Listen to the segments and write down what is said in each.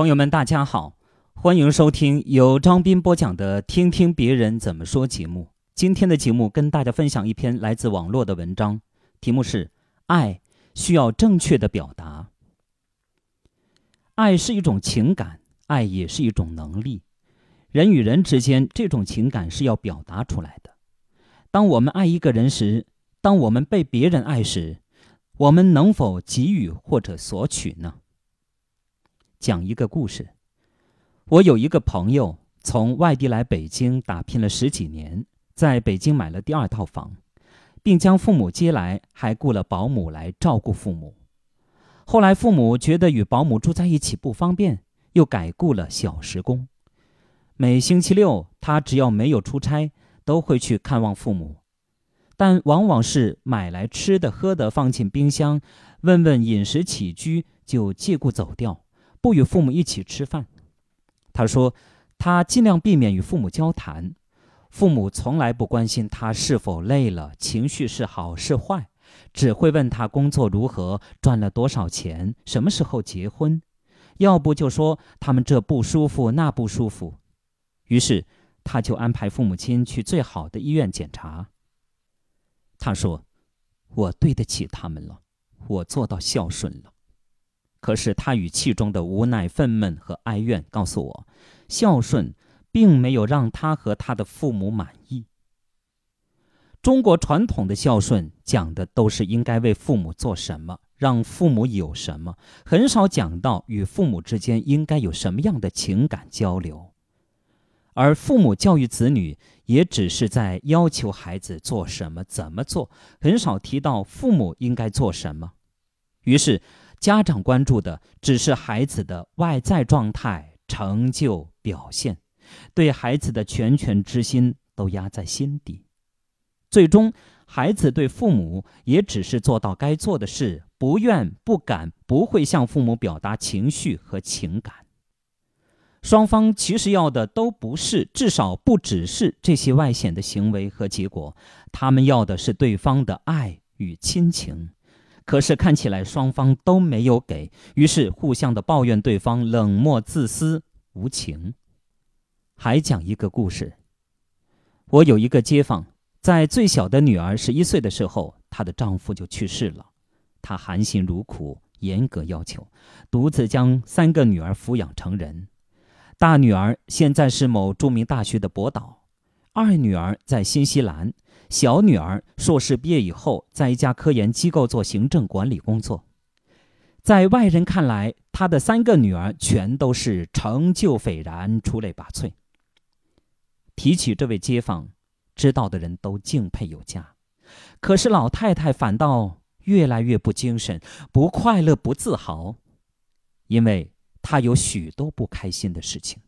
朋友们，大家好，欢迎收听由张斌播讲的《听听别人怎么说》节目。今天的节目跟大家分享一篇来自网络的文章，题目是《爱需要正确的表达》。爱是一种情感，爱也是一种能力。人与人之间，这种情感是要表达出来的。当我们爱一个人时，当我们被别人爱时，我们能否给予或者索取呢？讲一个故事。我有一个朋友从外地来北京打拼了十几年，在北京买了第二套房，并将父母接来，还雇了保姆来照顾父母。后来父母觉得与保姆住在一起不方便，又改雇了小时工。每星期六，他只要没有出差，都会去看望父母，但往往是买来吃的喝的放进冰箱，问问饮食起居，就借故走掉。不与父母一起吃饭，他说，他尽量避免与父母交谈。父母从来不关心他是否累了，情绪是好是坏，只会问他工作如何，赚了多少钱，什么时候结婚。要不就说他们这不舒服那不舒服。于是他就安排父母亲去最好的医院检查。他说：“我对得起他们了，我做到孝顺了。”可是他语气中的无奈、愤懑和哀怨告诉我，孝顺并没有让他和他的父母满意。中国传统的孝顺讲的都是应该为父母做什么，让父母有什么，很少讲到与父母之间应该有什么样的情感交流。而父母教育子女，也只是在要求孩子做什么、怎么做，很少提到父母应该做什么。于是。家长关注的只是孩子的外在状态、成就表现，对孩子的全权之心都压在心底。最终，孩子对父母也只是做到该做的事，不愿、不敢、不会向父母表达情绪和情感。双方其实要的都不是，至少不只是这些外显的行为和结果，他们要的是对方的爱与亲情。可是看起来双方都没有给，于是互相的抱怨对方冷漠、自私、无情。还讲一个故事。我有一个街坊，在最小的女儿十一岁的时候，她的丈夫就去世了。她含辛茹苦，严格要求，独自将三个女儿抚养成人。大女儿现在是某著名大学的博导，二女儿在新西兰。小女儿硕士毕业以后，在一家科研机构做行政管理工作。在外人看来，他的三个女儿全都是成就斐然、出类拔萃。提起这位街坊，知道的人都敬佩有加。可是老太太反倒越来越不精神、不快乐、不自豪，因为她有许多不开心的事情。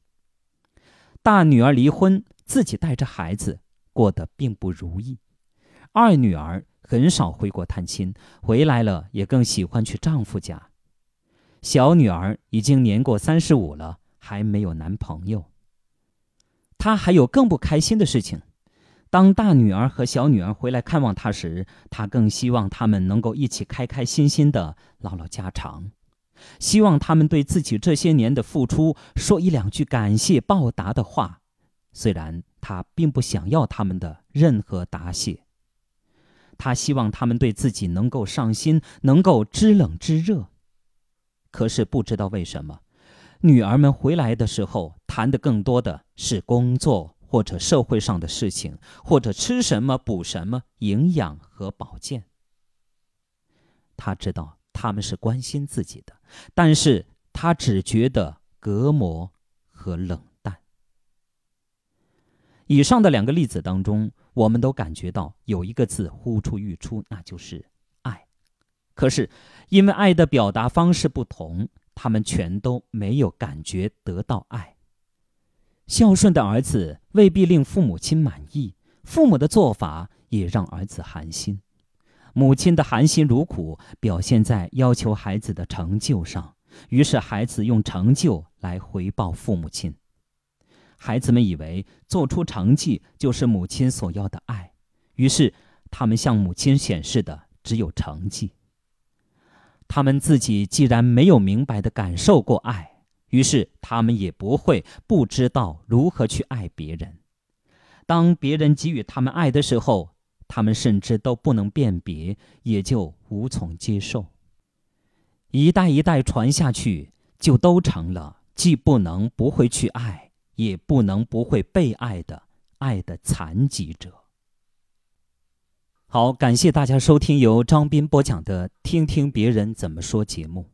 大女儿离婚，自己带着孩子。过得并不如意，二女儿很少回国探亲，回来了也更喜欢去丈夫家。小女儿已经年过三十五了，还没有男朋友。她还有更不开心的事情：当大女儿和小女儿回来看望她时，她更希望他们能够一起开开心心的唠唠家常，希望他们对自己这些年的付出说一两句感谢报答的话。虽然他并不想要他们的任何答谢，他希望他们对自己能够上心，能够知冷知热。可是不知道为什么，女儿们回来的时候谈的更多的是工作或者社会上的事情，或者吃什么补什么营养和保健。他知道他们是关心自己的，但是他只觉得隔膜和冷。以上的两个例子当中，我们都感觉到有一个字呼出欲出，那就是爱。可是，因为爱的表达方式不同，他们全都没有感觉得到爱。孝顺的儿子未必令父母亲满意，父母的做法也让儿子寒心。母亲的含辛茹苦表现在要求孩子的成就上，于是孩子用成就来回报父母亲。孩子们以为做出成绩就是母亲所要的爱，于是他们向母亲显示的只有成绩。他们自己既然没有明白的感受过爱，于是他们也不会不知道如何去爱别人。当别人给予他们爱的时候，他们甚至都不能辨别，也就无从接受。一代一代传下去，就都成了既不能不会去爱，也不能不会被爱的爱的残疾者。好，感谢大家收听由张斌播讲的《听听别人怎么说》节目。